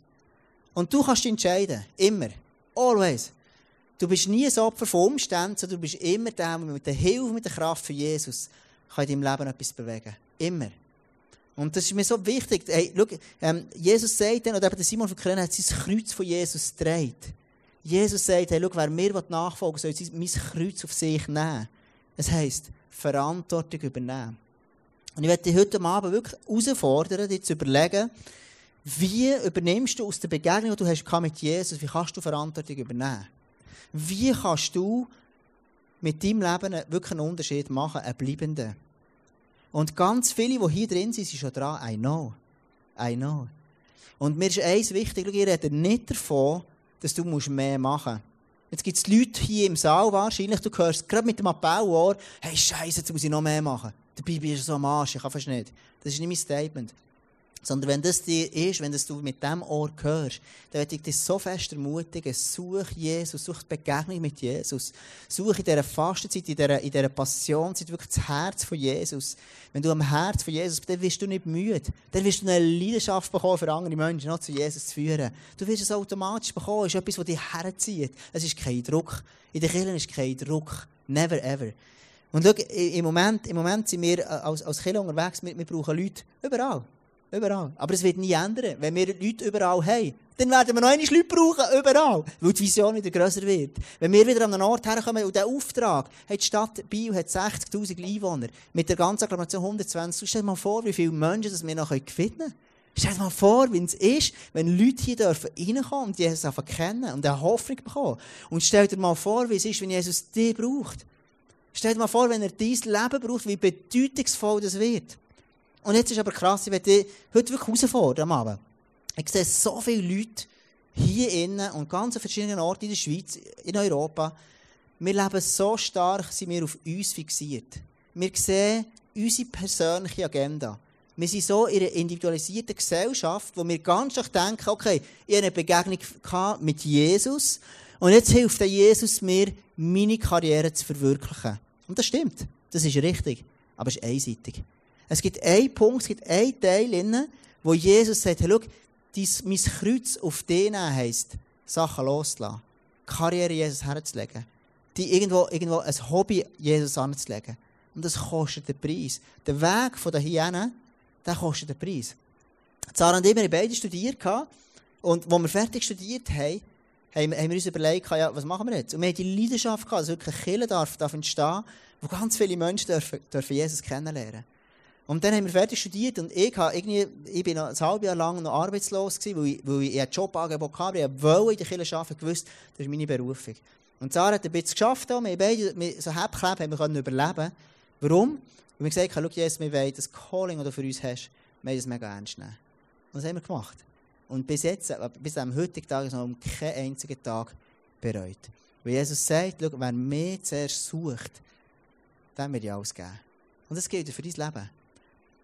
B: Und du kannst entscheiden. Immer. Always. Du bist nie ein Opfer von Umständen, sondern du bist immer der, der mit der Hilfe, mit der Kraft von Jesus kann in deinem Leben etwas bewegen. Immer. Und das ist mir so wichtig. Hey, schau, ähm, Jesus sagt dann, oder eben der Simon von Köln hat sein Kreuz von Jesus gedreht. Jesus sagt, hey, schau, wer mir nachfolgen will, soll mein Kreuz auf sich nehmen. Das heisst, Verantwortung übernehmen. Und ich werde dich heute Abend wirklich herausfordern, dir zu überlegen, wie übernimmst du aus der Begegnung, die du hast mit Jesus, wie kannst du Verantwortung übernehmen? Wie kannst du mit deinem Leben wirklich einen Unterschied machen, einen bleibenden? Und ganz viele, die hier drin sind, sind schon dran. I know. I know. Und mir ist eins wichtig, ich rede nicht davon, dass du mehr machen musst. Jetzt gibt es Leute hier im Saal wahrscheinlich, du hörst gerade mit dem Appellohr, hey Scheiße, jetzt muss ich noch mehr machen. Dabei bist du so am Arsch, ich kann fast nicht. Das ist nicht mein Statement. Sondern wenn das dir ist, wenn das du mit dem Ohr hörst, dann werde ich dich so fest ermutigen, such Jesus, such die Begegnung mit Jesus. Such in dieser Fastenzeit, in dieser, in dieser Passionszeit wirklich das Herz von Jesus. Wenn du am Herz von Jesus bist, dann wirst du nicht müde. Dann wirst du eine Leidenschaft bekommen, für andere Menschen noch zu Jesus zu führen. Du wirst es automatisch bekommen. Es ist etwas, das dich herzieht. Es ist kein Druck. In den Kirchen ist kein Druck. Never ever. Und schau, im Moment, im Moment sind wir als, als Kirche unterwegs, wir, wir brauchen Leute überall. Überall. Aber es wird nie ändern. Wenn wir Leute überall haben, dann werden wir noch einmal Leute brauchen, überall. Weil die Vision wieder grösser wird. Wenn wir wieder an einen Ort herkommen und der Auftrag, hat die Stadt Biel hat 60.000 Einwohner, mit der ganzen Agglomeration 120, stell dir mal vor, wie viele Menschen das wir noch gewinnen können. Stell dir mal vor, wie es ist, wenn Leute hier dürfen reinkommen und Jesus einfach kennen und eine Hoffnung bekommen. Und stell dir mal vor, wie es ist, wenn Jesus dich braucht. Stell dir mal vor, wenn er dein Leben braucht, wie bedeutungsvoll das wird. Und jetzt ist aber krass, ich werde dich heute wirklich herausfordern am Abend. Ich sehe so viele Leute hier innen und ganz an verschiedenen Orten in der Schweiz, in Europa. Wir leben so stark, sind wir auf uns fixiert. Wir sehen unsere persönliche Agenda. Wir sind so in einer individualisierten Gesellschaft, wo wir ganz stark denken, okay, ich habe eine Begegnung mit Jesus und jetzt hilft der Jesus mir, meine Karriere zu verwirklichen. Und das stimmt. Das ist richtig. Aber es ist einseitig. Es gibt einen Punkt, es gibt einen Teil innen, wo Jesus sagt, hey, schau, mein Kreuz auf den heisst, Sachen loszulassen. Karriere Jesus herzulegen. Die irgendwo, irgendwo ein Hobby Jesus anzulegen. Und das kostet den Preis. Der Weg von der Hyäne, der kostet den Preis. Sarah und ich, wir beide studiert. Und als wir fertig studiert haben, haben wir uns überlegt, ja, was machen wir jetzt? Und wir haben die Leidenschaft gehabt, dass wirklich Kirche darf, darf entstehen, wo ganz viele Menschen dürfen, dürfen Jesus kennenlernen. Und dann haben wir fertig studiert und ich, habe irgendwie, ich bin ein halbes Jahr lang noch arbeitslos gewesen, weil ich, weil ich ein Jobangebot hatte, ich wollte in der Kirche arbeiten, gewusst, das ist meine Berufung. Und Sarah hat ein bisschen geschafft, wir haben beide so Hebkleb haben wir überleben. Warum? Weil wir gesagt haben, schau Jesus, wir wollen das Calling, das du für uns hast, wir wollen das mega ernst nehmen. Und das haben wir gemacht. Und bis jetzt, bis am heutigen Tag, ist noch um keinen einzigen Tag bereut. Weil Jesus sagt, schau, wer mich zuerst sucht, dem wird ich alles geben. Und das gilt für dein Leben.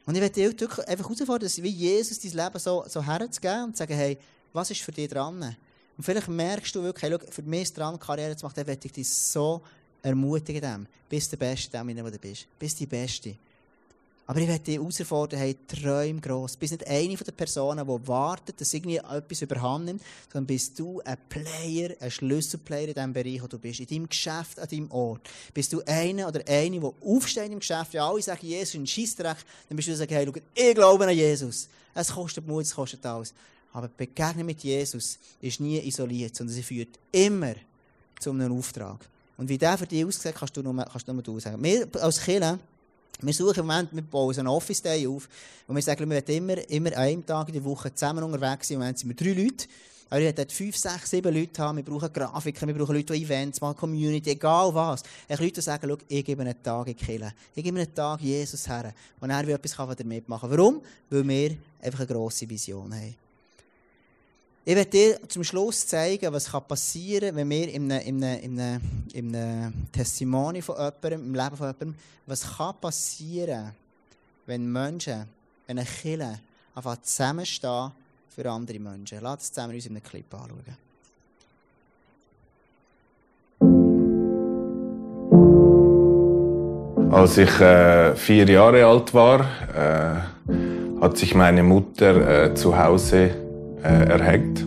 B: Und ich möchte dich einfach herausfordern, wie Jesus dein Leben so, so herzugeben und zu sagen, hey, was ist für dich dran? Und vielleicht merkst du wirklich, hey, schau, für mich ist dran, Karriere zu machen, dann möchte ich dich so ermutigen. Dem. Bist der Beste, dem, wo du bist. Bist die Beste. Aber ich werde dich herausfordern, hey, träum gross. Du bist nicht eine den Personen, die wartet, dass irgendwie etwas überhand nimmt, sondern bist du ein Player, ein Schlüsselplayer in dem Bereich, wo du bist, in deinem Geschäft, an deinem Ort. Bist du einer oder eine, der aufsteht im Geschäft, ja, alle sagen Jesus und Scheissdreck, dann bist du sagen, hey, schau, ich glaube an Jesus. Es kostet Mut, es kostet alles. Aber Begegnung mit Jesus ist nie isoliert, sondern sie führt immer zu einem Auftrag. Und wie der für dich aussieht, kannst du nur, kannst du nur du sagen. Wir als Kirche, wir suchen im Moment, wir bauen einen Office Day auf, und wir sagen, wir werden immer, immer einen Tag in der Woche zusammen unterwegs sein. Im Moment sind wir drei Leute. Aber wir werden fünf, sechs, sieben Leute haben. Wir brauchen Grafiken, wir brauchen Leute, die Events machen, Community, egal was. Ich Leute, die sagen, ich gebe einen Tag in Kille. Ich gebe einen Tag Jesus her. Und er will etwas damit machen. Warum? Weil wir einfach eine grosse Vision haben. Ich werde dir zum Schluss zeigen, was passieren kann, wenn wir in einem, in einem, in einem, in einem Testimony von jemandem, im Leben von jemandem, was kann passieren, wenn Menschen, wenn eine Kirche einfach zusammenstehen für andere Menschen. Lass uns zusammen uns in einem Clip anschauen.
E: Als ich äh, vier Jahre alt war, äh, hat sich meine Mutter äh, zu Hause äh, erhängt.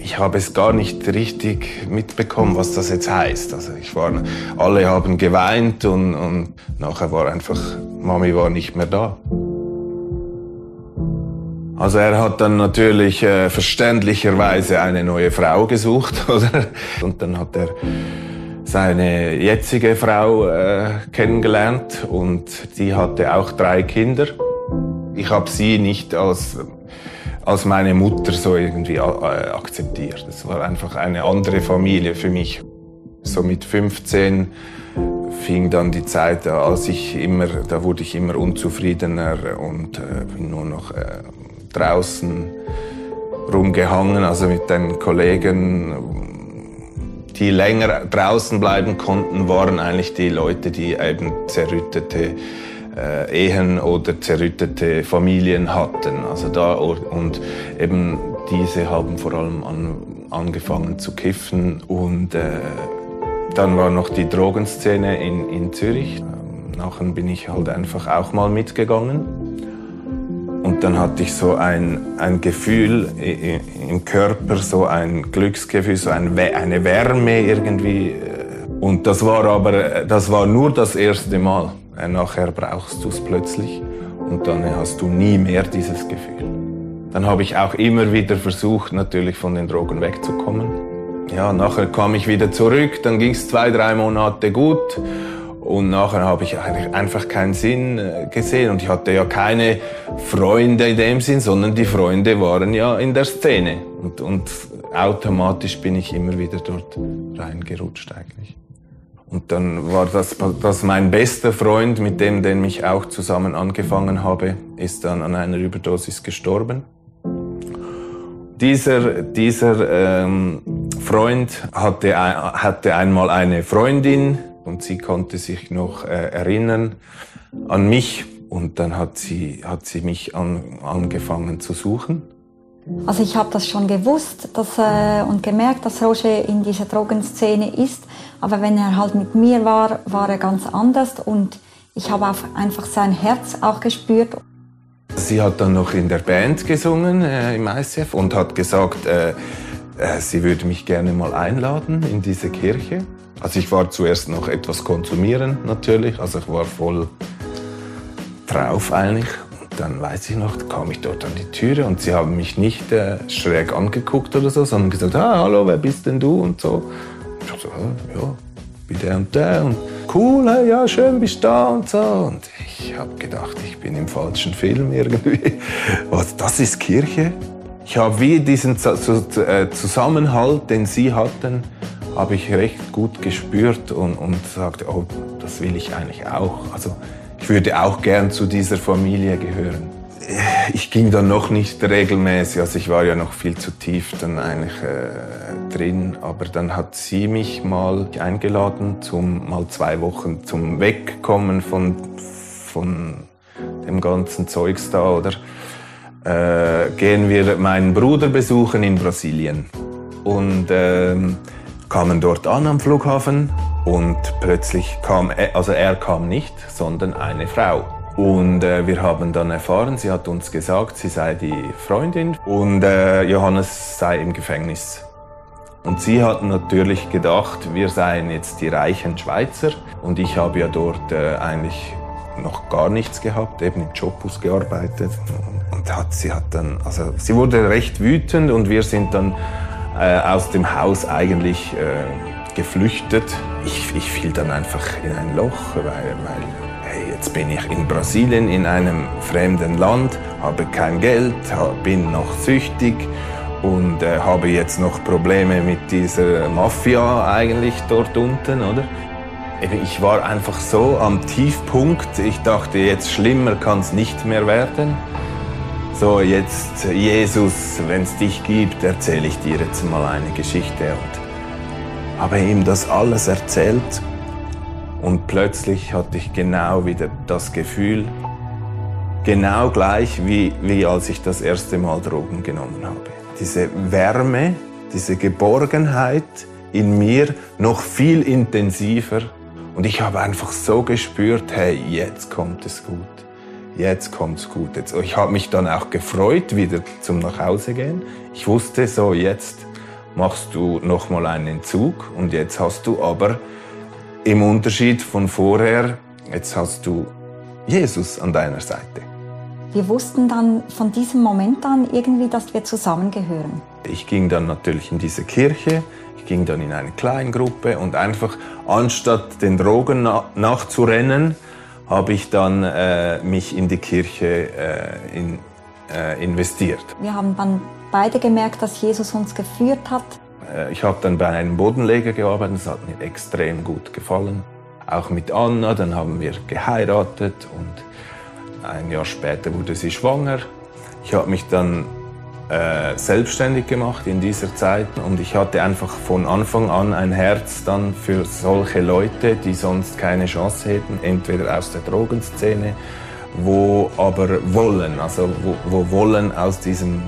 E: Ich habe es gar nicht richtig mitbekommen, was das jetzt heißt. Also ich war, alle haben geweint und, und nachher war einfach, Mami war nicht mehr da. Also er hat dann natürlich äh, verständlicherweise eine neue Frau gesucht, oder? Und dann hat er seine jetzige Frau äh, kennengelernt und die hatte auch drei Kinder. Ich habe sie nicht als als meine Mutter so irgendwie äh, akzeptiert. Es war einfach eine andere Familie für mich. So mit 15 fing dann die Zeit, als ich immer, da wurde ich immer unzufriedener und äh, nur noch äh, draußen rumgehangen, also mit den Kollegen, die länger draußen bleiben konnten, waren eigentlich die Leute, die eben zerrüttete äh, Ehen oder zerrüttete Familien hatten. Also da und eben diese haben vor allem an, angefangen zu kiffen und äh, dann war noch die Drogenszene in, in Zürich. Nachher bin ich halt einfach auch mal mitgegangen. Und dann hatte ich so ein, ein Gefühl im Körper, so ein Glücksgefühl, so ein, eine Wärme irgendwie. Und das war aber, das war nur das erste Mal. Nachher brauchst du es plötzlich und dann hast du nie mehr dieses Gefühl. Dann habe ich auch immer wieder versucht, natürlich von den Drogen wegzukommen. Ja, nachher kam ich wieder zurück, dann ging es zwei, drei Monate gut und nachher habe ich eigentlich einfach keinen Sinn äh, gesehen und ich hatte ja keine Freunde in dem Sinn, sondern die Freunde waren ja in der Szene und, und automatisch bin ich immer wieder dort reingerutscht eigentlich. Und dann war das, das mein bester Freund, mit dem, den ich auch zusammen angefangen habe, ist dann an einer Überdosis gestorben. Dieser, dieser ähm, Freund hatte, hatte einmal eine Freundin und sie konnte sich noch äh, erinnern an mich und dann hat sie, hat sie mich an, angefangen zu suchen.
F: Also ich habe das schon gewusst dass, äh, und gemerkt, dass Roger in dieser Drogenszene ist, aber wenn er halt mit mir war, war er ganz anders und ich habe einfach sein Herz auch gespürt.
E: Sie hat dann noch in der Band gesungen äh, im ICF und hat gesagt, äh, äh, sie würde mich gerne mal einladen in diese Kirche. Also ich war zuerst noch etwas konsumieren natürlich, also ich war voll drauf eigentlich. Und dann weiß ich noch, kam ich dort an die Türe und sie haben mich nicht äh, schräg angeguckt oder so, sondern gesagt, ah, hallo, wer bist denn du und so. Ich so, ja, bin der und der und cool, hey, ja, schön bist du da und so. Und ich habe gedacht, ich bin im falschen Film irgendwie. Was, das ist Kirche? Ich habe wie diesen äh, Zusammenhalt, den Sie hatten, habe ich recht gut gespürt und, und sagte, oh, das will ich eigentlich auch. Also ich würde auch gern zu dieser Familie gehören. Ich ging dann noch nicht regelmäßig, also ich war ja noch viel zu tief dann eigentlich äh, drin, aber dann hat sie mich mal eingeladen zum mal zwei Wochen zum Wegkommen von von dem ganzen Zeugs da oder äh, gehen wir meinen Bruder besuchen in Brasilien und ähm, kamen dort an am Flughafen und plötzlich kam also er kam nicht, sondern eine Frau. Und äh, wir haben dann erfahren, sie hat uns gesagt, sie sei die Freundin und äh, Johannes sei im Gefängnis. Und sie hat natürlich gedacht, wir seien jetzt die reichen Schweizer und ich habe ja dort äh, eigentlich noch gar nichts gehabt, eben im Jobbus gearbeitet. Und hat, sie hat dann, also sie wurde recht wütend und wir sind dann äh, aus dem Haus eigentlich äh, geflüchtet. Ich, ich fiel dann einfach in ein Loch, weil, weil jetzt bin ich in Brasilien in einem fremden Land, habe kein Geld, bin noch süchtig und äh, habe jetzt noch Probleme mit dieser Mafia eigentlich dort unten, oder? Ich war einfach so am Tiefpunkt. Ich dachte, jetzt schlimmer kann es nicht mehr werden. So, jetzt, Jesus, wenn es dich gibt, erzähle ich dir jetzt mal eine Geschichte. Und habe ihm das alles erzählt. Und plötzlich hatte ich genau wieder das Gefühl, genau gleich wie, wie als ich das erste Mal Drogen genommen habe. Diese Wärme, diese Geborgenheit in mir noch viel intensiver. Und ich habe einfach so gespürt, hey, jetzt kommt es gut jetzt kommt's gut. Jetzt, ich habe mich dann auch gefreut, wieder zum Nachhausegehen. Ich wusste so, jetzt machst du noch mal einen Entzug und jetzt hast du aber im Unterschied von vorher, jetzt hast du Jesus an deiner Seite.
F: Wir wussten dann von diesem Moment an irgendwie, dass wir zusammengehören.
E: Ich ging dann natürlich in diese Kirche, ich ging dann in eine Kleingruppe und einfach anstatt den Drogen nachzurennen, habe ich dann äh, mich in die Kirche äh, in, äh, investiert.
F: Wir haben dann beide gemerkt, dass Jesus uns geführt hat.
E: Äh, ich habe dann bei einem Bodenleger gearbeitet, das hat mir extrem gut gefallen. Auch mit Anna, dann haben wir geheiratet und ein Jahr später wurde sie schwanger. Ich habe mich dann äh, selbstständig gemacht in dieser Zeit und ich hatte einfach von Anfang an ein Herz dann für solche Leute, die sonst keine Chance hätten, entweder aus der Drogenszene, wo aber wollen, also wo, wo wollen aus diesem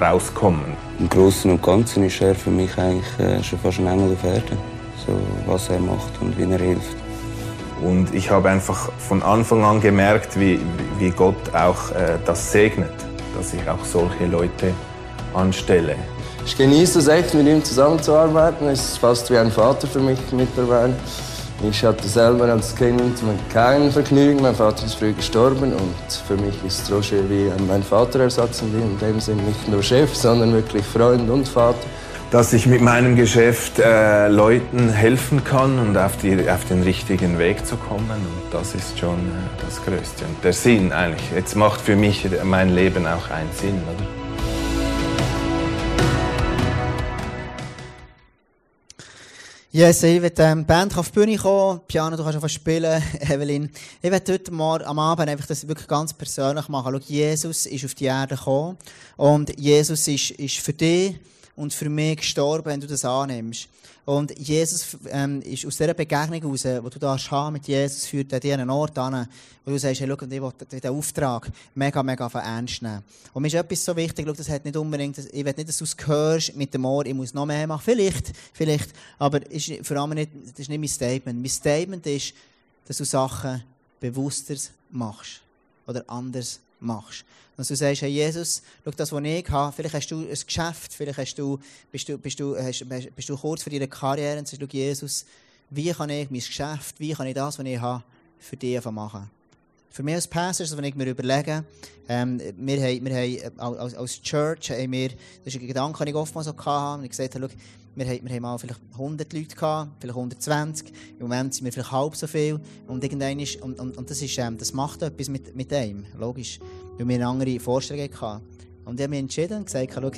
E: rauskommen.
G: Im Großen und Ganzen ist er für mich eigentlich äh, schon fast ein Engel auf Erden, so was er macht und wie er hilft.
E: Und ich habe einfach von Anfang an gemerkt, wie, wie Gott auch äh, das segnet, dass ich auch solche Leute anstelle.
H: Ich genieße es echt, mit ihm zusammenzuarbeiten. Es ist fast wie ein Vater für mich mittlerweile. Ich hatte selber als Kind kein Vergnügen. Mein Vater ist früh gestorben und für mich ist Roger wie mein Vaterersatz in dem Sinne nicht nur Chef, sondern wirklich Freund und Vater.
E: Dass ich mit meinem Geschäft äh, Leuten helfen kann und auf, die, auf, den richtigen Weg zu kommen. Und das ist schon äh, das Größte. Und der Sinn eigentlich. Jetzt macht für mich mein Leben auch einen Sinn. Oder?
B: Yes, ich will, ähm, Band auf die Bühne kommen, Piano, du kannst einfach spielen, Evelyn. Ich will heute Morgen am Abend einfach das wirklich ganz persönlich machen. Schau, Jesus ist auf die Erde gekommen und Jesus ist, ist für dich und für mich gestorben, wenn du das annimmst. Und Jesus ähm, ist aus dieser Begegnung heraus, wo du da haben mit Jesus, führt er dir einen Ort an, wo du sagst, hey, schau, ich will den Auftrag mega, mega ernst nehmen. Und mir ist etwas so wichtig, schau, das hat nicht unbedingt, ich will nicht, dass du es hörst mit dem Ohr, ich muss noch mehr machen. Vielleicht, vielleicht, aber ist vor allem nicht, das ist nicht mein Statement. Mein Statement ist, dass du Sachen bewusster machst. Oder anders machst. Dass du sagst, hey Jesus, schau das, was ich habe, vielleicht hast du ein Geschäft, vielleicht hast du, bist, du, bist, du, hast, bist du kurz vor deiner Karriere und sagst, schau Jesus, wie kann ich mein Geschäft, wie kann ich das, was ich habe, für dich machen? Für mich als Pastor, wenn ich mir überlege, ähm, wir haben, wir haben als, als Church, haben wir, das ist ein Gedanke, den ich oftmals so hatte, und ich gesagt habe, schau, wir haben, wir haben mal vielleicht 100 Leute gehabt, vielleicht 120. Im Moment sind wir vielleicht halb so viel. Und und, und, und das ist, ähm, das macht etwas mit, mit einem. Logisch. Weil wir eine andere Vorstellung hatten. Und ich habe mich entschieden und gesagt, schau,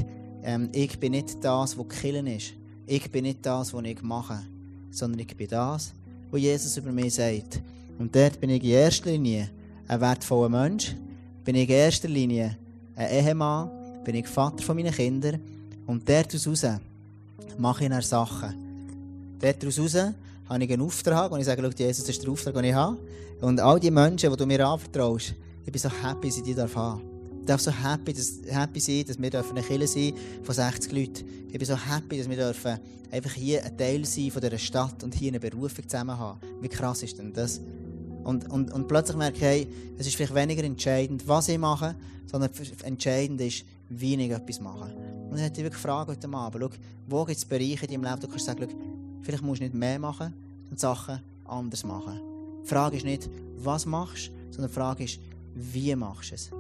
B: ähm, ich bin nicht das, was killen ist. Ich bin nicht das, was ich mache. Sondern ich bin das, was Jesus über mich sagt. Und dort bin ich in erster Linie ein wertvoller Mensch. Bin ich in erster Linie ein Ehemann. Bin ich Vater von meinen Kindern. Und dort heraus mache ich dann Sachen. Daraus heraus habe ich einen Auftrag und ich sage, Jesus, das ist der Auftrag, den ich habe. Und all die Menschen, die du mir anvertraust, ich bin so happy, dass ich die darf haben. Ich darf so happy, dass, happy sein, dass wir eine Kirche sein von 60 Leuten. Ich bin so happy, dass wir dürfen einfach hier ein Teil sein von dieser Stadt und hier eine Berufung zusammen haben. Wie krass ist denn das? Und, und, und plötzlich merke ich, hey, es ist vielleicht weniger entscheidend, was ich mache, sondern entscheidend ist, wie ich etwas mache. Und ich hätte dich gefragt heute Abend, schau, wo gibt es Bereiche in deinem Leben, du kannst sagen, schau, vielleicht musst du nicht mehr machen, sondern Sachen anders machen. Die Frage ist nicht, was machst, sondern die Frage ist, wie machst du es?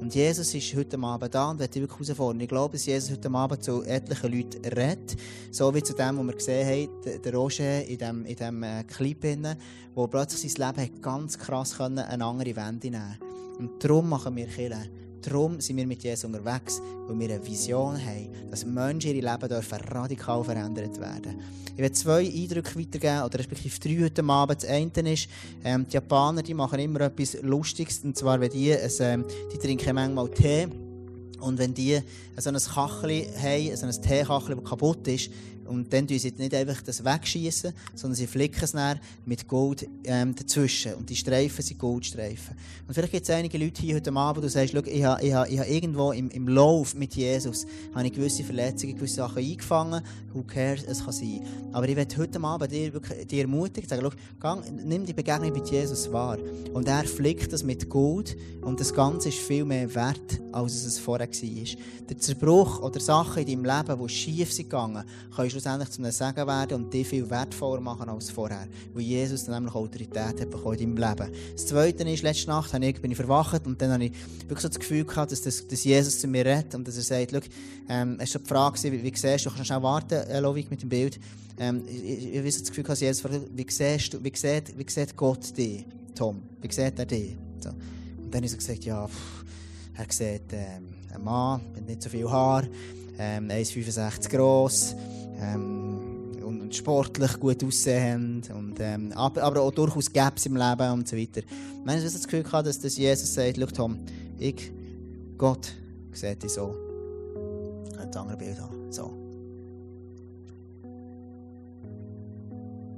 B: Und Jesus ist heute Abend da und wird dich wirklich herausfordern. Ich glaube, dass Jesus heute Abend zu etlichen Leuten redet. So wie zu dem, was wir gesehen haben, der Roger in diesem, in diesem äh, Clip, wo plötzlich sein Leben ganz krass eine andere Wende nehmen Und darum machen wir Kirche. Darum sind wir mit Jesus unterwegs, weil wir eine Vision haben, dass Menschen ihre Leben dürfen radikal verändert werden. Ich werde zwei Eindrücke weitergeben, oder respektive drei heute Abend. Das eine ist, ähm, die Japaner die machen immer etwas Lustiges, und zwar, wenn die, ein, ähm, die trinken manchmal Tee, und wenn die so ein Kachel haben, so ein Teekachel, das kaputt ist, und dann tun sie nicht einfach das wegschießen, sondern sie flicken es dann mit Gold ähm, dazwischen. Und die Streifen sind Goldstreifen. Und vielleicht gibt es einige Leute hier heute Abend, die sagen, ich habe, ich habe, ich habe irgendwo im, im Lauf mit Jesus habe ich gewisse Verletzungen, gewisse Sachen eingefangen. Who cares, es kann sein. Aber ich werde heute Abend dir, wirklich, dir ermutigen, sagen, gang, nimm die Begegnung mit Jesus wahr. Und er flickt das mit Gold. Und das Ganze ist viel mehr wert, als es vorher war. Der Zerbruch oder Sachen in deinem Leben, die schief sind gegangen, kannst schlussendlich zu einem Segen werden und dich viel wertvoller machen als vorher. Weil Jesus dann nämlich Autorität hat bekommen in deinem Leben. Das Zweite ist, letzte Nacht ich, bin ich verwacht und dann habe ich wirklich so das Gefühl gehabt, dass, das, dass Jesus zu mir redet und dass er sagt, schau, ähm, es war die Frage, wie, wie siehst du, du kannst schnell warten, äh, Lovik, mit dem Bild. Ähm, ich, ich, ich habe das Gefühl gehabt, Jesus fragt, wie siehst du, wie sieht, wie sieht Gott dich, Tom? Wie sieht er dich? So. Und dann habe ich so gesagt, ja, pff, er sieht ähm, einen Mann mit nicht so viel Haar, ähm, 1,65 groß, ähm, und, und, sportlich gut aussehend, und, ähm, aber, aber auch durchaus Gaps im Leben und so weiter. Ich habe das Gefühl gehabt, dass, dass Jesus sagt, schau Tom, ich, Gott, sieht dich so. das andere Bild haben. So.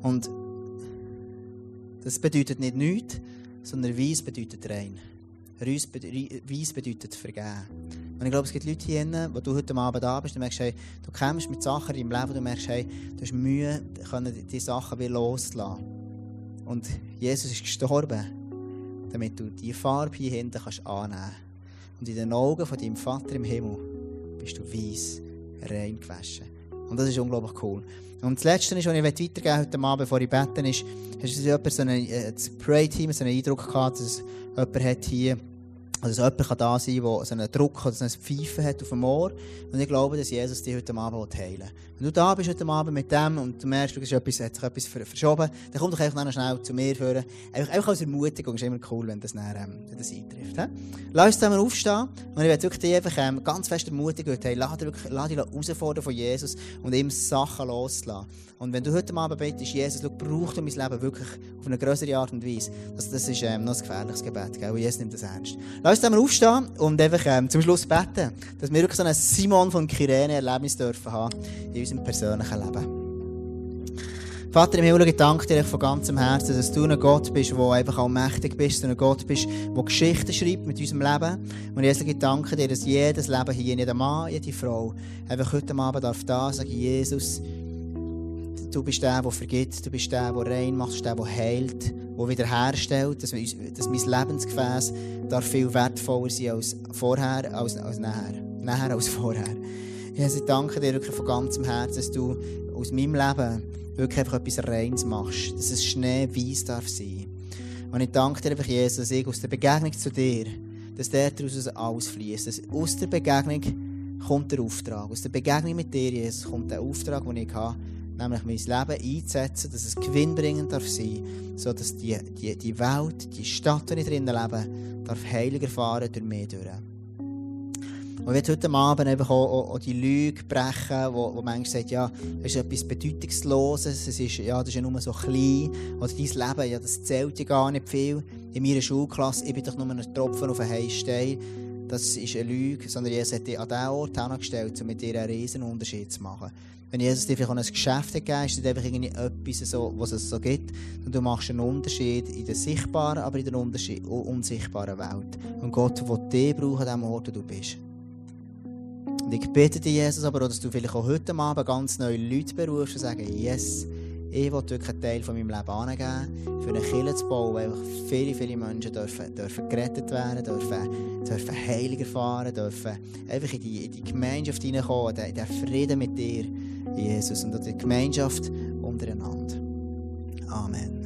B: Und das bedeutet nicht nichts, sondern Weiss bedeutet rein. Weiss bedeutet vergeben. Und ich glaube, es gibt Leute hier drin, wo du heute Abend da bist, du merkst, hey, du kämpfst mit Sachen in deinem Leben, du merkst, hey, du hast Mühe, können die Sachen wieder loslassen. Und Jesus ist gestorben, damit du die Farbe hier hinten kannst annehmen Und in den Augen von deinem Vater im Himmel bist du weiss, rein gewaschen. Und das ist unglaublich cool. Und das Letzte ist, was ich weitergeben heute Abend, bevor ich bete, ist, hast du jemand so ein, äh, das Pray-Team so einen Eindruck gehabt, dass jemand hat hier also, dass jemand da sein kann, der so einen Druck oder so ein Pfeifen hat auf dem Ohr. Und ich glaube, dass Jesus dich heute Abend heilen will. Wenn du da bist heute Abend mit dem und du merkst, du etwas, hat sich etwas verschoben, dann komm doch einfach schnell zu mir führen. Einfach, einfach als Ermutigung ist immer cool, wenn das, dann, ähm, wenn das eintrifft. He? Lass uns zusammen aufstehen. Und ich werde wirklich dich einfach ähm, ganz fest ermutigen, hey, lass dich, lass dich herausfordern von Jesus und ihm Sachen loslassen. Und wenn du heute Abend betest, Jesus, schau, braucht du mein Leben wirklich auf eine größere Art und Weise. Das, das ist ähm, noch ein gefährliches Gebet, gell? Jesus nimmt das ernst. Lass uns zusammen aufstehen und einfach ähm, zum Schluss beten, dass wir wirklich so ein Simon von Kyrene Erlebnis dürfen haben in unserem persönlichen Leben. Vater im Himmel, ich danke dir von ganzem Herzen, dass du ein Gott bist, der einfach auch mächtig bist, ein Gott bist, der Geschichten schreibt mit unserem Leben. Und Jesus, ich danke dir, dass jedes Leben hier, jeder Mann, jede Frau, einfach heute Abend darf da sagen, Jesus, Du bist der, der vergibt, du bist der, der rein macht, der, der heilt, der wiederherstellt, dass, dass mein Lebensgefäß darf viel wertvoller sein als vorher, als, als nachher. Nachher als vorher. Jesus, ich danke dir wirklich von ganzem Herzen, dass du aus meinem Leben wirklich einfach etwas Reins machst, dass es schneeweiß darf sein. Und ich danke dir einfach, Jesus, dass ich aus der Begegnung zu dir, dass der daraus alles fließt, dass aus der Begegnung kommt der Auftrag, aus der Begegnung mit dir, Jesus, kommt der Auftrag, den ich habe, nämlich mein Leben einzusetzen, dass es gewinnbringend darf sein darf, sodass die, die, die Welt, die Stadt, der ich drinnen lebe, darf heiliger fahren durch mich durch. Und ich heute Abend einfach auch, auch, die Lüge brechen, wo, wo manchmal sagt, ja, es ist etwas Bedeutungsloses, es ist, ja, das ist ja nur so klein, oder dein Leben, ja, das zählt ja gar nicht viel. In meiner Schulklasse, ich bin doch nur ein Tropfen auf einen heißen Stein. Das ist eine Lüge, sondern Jesus hat dich an diesen Ort angestellt, um mit dir einen riesen Unterschied zu machen. Wenn Jesus dir vielleicht ein Geschäft gegeben ist, ist einfach etwas, so, was es so gibt. Und du machst einen Unterschied in der sichtbaren, aber in der unsichtbaren Welt. Und Gott will dich brauchen an dem Ort, wo du bist. Und ich bitte dich, Jesus, aber auch, dass du vielleicht auch heute Abend ganz neue Leute berufst und sagen, yes, ich will wirklich einen Teil von meinem Leben angeben, für eine Kirche zu bauen, einfach viele, viele Menschen dürfen, dürfen gerettet werden, dürfen, dürfen Heiliger fahren, dürfen einfach in die, in die Gemeinschaft hineinkommen, in den Frieden mit dir. Jesus und die Gemeinschaft untereinander. Amen.